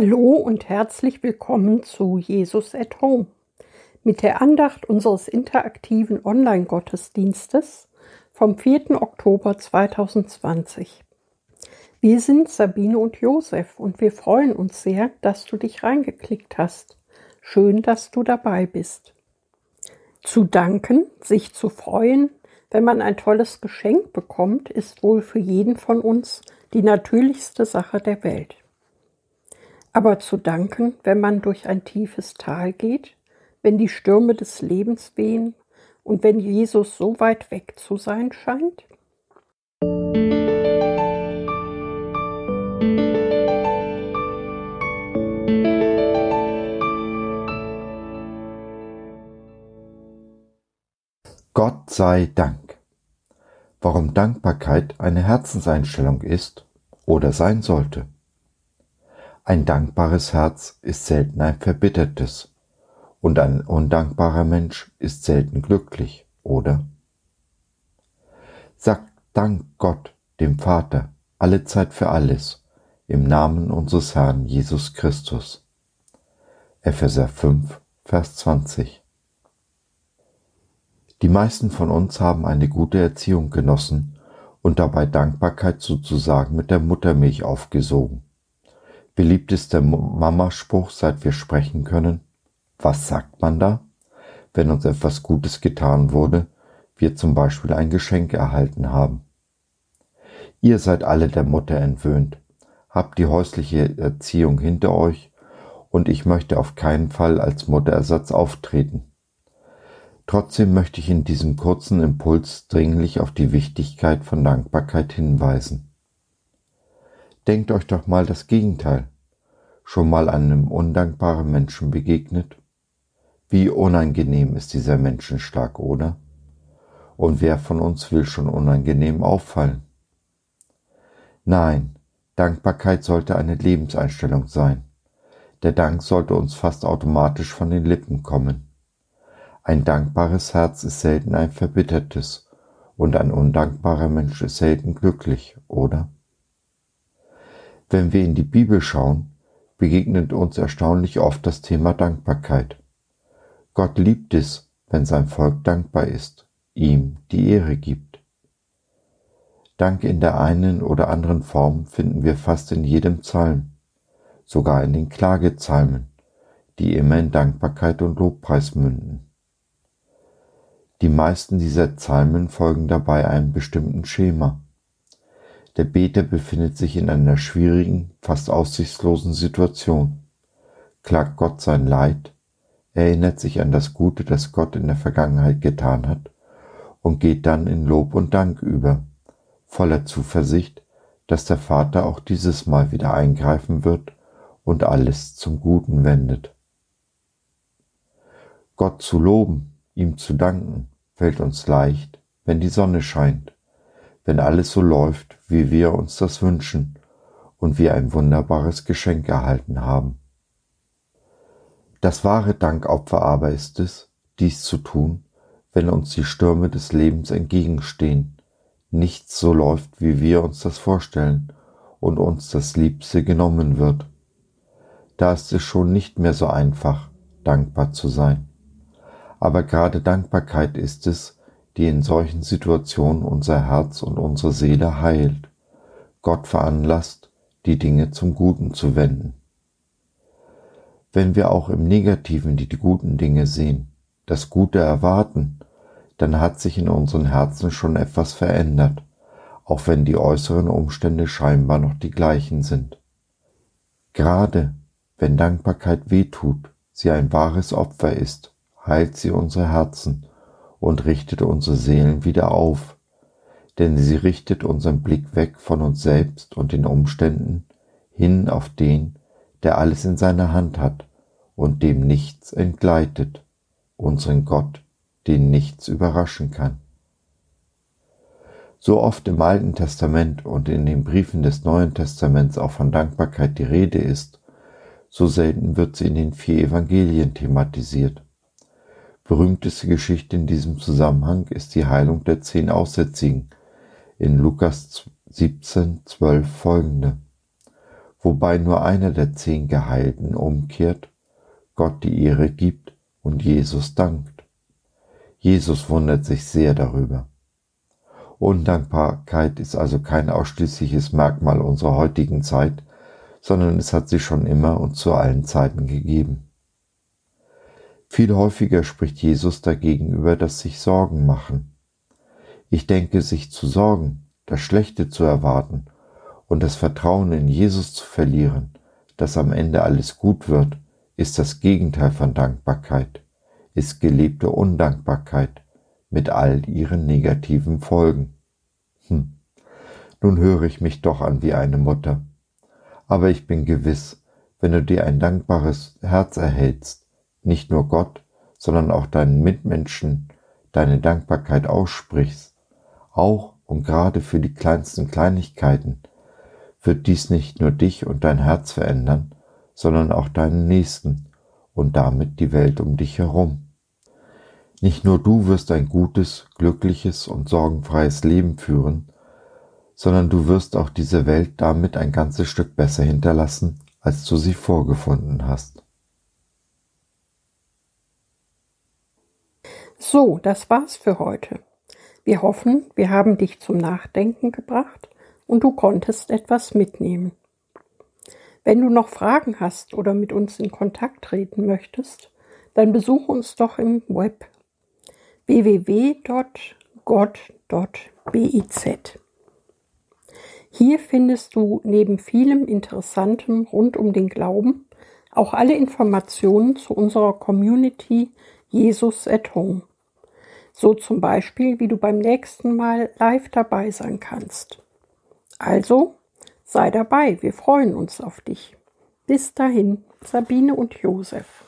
Hallo und herzlich willkommen zu Jesus at Home mit der Andacht unseres interaktiven Online-Gottesdienstes vom 4. Oktober 2020. Wir sind Sabine und Josef und wir freuen uns sehr, dass du dich reingeklickt hast. Schön, dass du dabei bist. Zu danken, sich zu freuen, wenn man ein tolles Geschenk bekommt, ist wohl für jeden von uns die natürlichste Sache der Welt. Aber zu danken, wenn man durch ein tiefes Tal geht, wenn die Stürme des Lebens wehen und wenn Jesus so weit weg zu sein scheint? Gott sei Dank. Warum Dankbarkeit eine Herzenseinstellung ist oder sein sollte. Ein dankbares Herz ist selten ein verbittertes, und ein undankbarer Mensch ist selten glücklich, oder? Sagt Dank Gott, dem Vater, alle Zeit für alles, im Namen unseres Herrn Jesus Christus. Epheser 5, Vers 20. Die meisten von uns haben eine gute Erziehung genossen und dabei Dankbarkeit sozusagen mit der Muttermilch aufgesogen. Beliebtester Mamaspruch, seit wir sprechen können. Was sagt man da? Wenn uns etwas Gutes getan wurde, wir zum Beispiel ein Geschenk erhalten haben. Ihr seid alle der Mutter entwöhnt, habt die häusliche Erziehung hinter euch und ich möchte auf keinen Fall als Mutterersatz auftreten. Trotzdem möchte ich in diesem kurzen Impuls dringlich auf die Wichtigkeit von Dankbarkeit hinweisen. Denkt euch doch mal das Gegenteil. Schon mal einem undankbaren Menschen begegnet? Wie unangenehm ist dieser Menschenschlag, oder? Und wer von uns will schon unangenehm auffallen? Nein, Dankbarkeit sollte eine Lebenseinstellung sein. Der Dank sollte uns fast automatisch von den Lippen kommen. Ein dankbares Herz ist selten ein verbittertes und ein undankbarer Mensch ist selten glücklich, oder? Wenn wir in die Bibel schauen, begegnet uns erstaunlich oft das Thema Dankbarkeit. Gott liebt es, wenn sein Volk dankbar ist, ihm die Ehre gibt. Dank in der einen oder anderen Form finden wir fast in jedem Psalm, sogar in den Klagezalmen, die immer in Dankbarkeit und Lobpreis münden. Die meisten dieser Psalmen folgen dabei einem bestimmten Schema. Der Beter befindet sich in einer schwierigen, fast aussichtslosen Situation, klagt Gott sein Leid, erinnert sich an das Gute, das Gott in der Vergangenheit getan hat, und geht dann in Lob und Dank über, voller Zuversicht, dass der Vater auch dieses Mal wieder eingreifen wird und alles zum Guten wendet. Gott zu loben, ihm zu danken, fällt uns leicht, wenn die Sonne scheint wenn alles so läuft, wie wir uns das wünschen und wir ein wunderbares Geschenk erhalten haben. Das wahre Dankopfer aber ist es, dies zu tun, wenn uns die Stürme des Lebens entgegenstehen, nichts so läuft, wie wir uns das vorstellen und uns das Liebste genommen wird. Da ist es schon nicht mehr so einfach, dankbar zu sein. Aber gerade Dankbarkeit ist es, die in solchen Situationen unser Herz und unsere Seele heilt, Gott veranlasst, die Dinge zum Guten zu wenden. Wenn wir auch im Negativen die guten Dinge sehen, das Gute erwarten, dann hat sich in unseren Herzen schon etwas verändert, auch wenn die äußeren Umstände scheinbar noch die gleichen sind. Gerade wenn Dankbarkeit wehtut, sie ein wahres Opfer ist, heilt sie unsere Herzen und richtet unsere Seelen wieder auf, denn sie richtet unseren Blick weg von uns selbst und den Umständen hin auf den, der alles in seiner Hand hat und dem nichts entgleitet, unseren Gott, den nichts überraschen kann. So oft im Alten Testament und in den Briefen des Neuen Testaments auch von Dankbarkeit die Rede ist, so selten wird sie in den vier Evangelien thematisiert. Berühmteste Geschichte in diesem Zusammenhang ist die Heilung der zehn Aussätzigen in Lukas 17, 12 folgende, wobei nur einer der zehn Geheilten umkehrt, Gott die Ehre gibt und Jesus dankt. Jesus wundert sich sehr darüber. Undankbarkeit ist also kein ausschließliches Merkmal unserer heutigen Zeit, sondern es hat sie schon immer und zu allen Zeiten gegeben. Viel häufiger spricht Jesus dagegen über das sich Sorgen machen. Ich denke, sich zu sorgen, das Schlechte zu erwarten und das Vertrauen in Jesus zu verlieren, dass am Ende alles gut wird, ist das Gegenteil von Dankbarkeit, ist gelebte Undankbarkeit mit all ihren negativen Folgen. Hm. Nun höre ich mich doch an wie eine Mutter. Aber ich bin gewiss, wenn du dir ein dankbares Herz erhältst, nicht nur Gott, sondern auch deinen Mitmenschen deine Dankbarkeit aussprichst, auch und gerade für die kleinsten Kleinigkeiten, wird dies nicht nur dich und dein Herz verändern, sondern auch deinen Nächsten und damit die Welt um dich herum. Nicht nur du wirst ein gutes, glückliches und sorgenfreies Leben führen, sondern du wirst auch diese Welt damit ein ganzes Stück besser hinterlassen, als du sie vorgefunden hast. So, das war's für heute. Wir hoffen, wir haben dich zum Nachdenken gebracht und du konntest etwas mitnehmen. Wenn du noch Fragen hast oder mit uns in Kontakt treten möchtest, dann besuche uns doch im Web www.gott.biz. Hier findest du neben vielem Interessantem rund um den Glauben auch alle Informationen zu unserer Community Jesus at Home. So zum Beispiel, wie du beim nächsten Mal live dabei sein kannst. Also, sei dabei, wir freuen uns auf dich. Bis dahin, Sabine und Josef.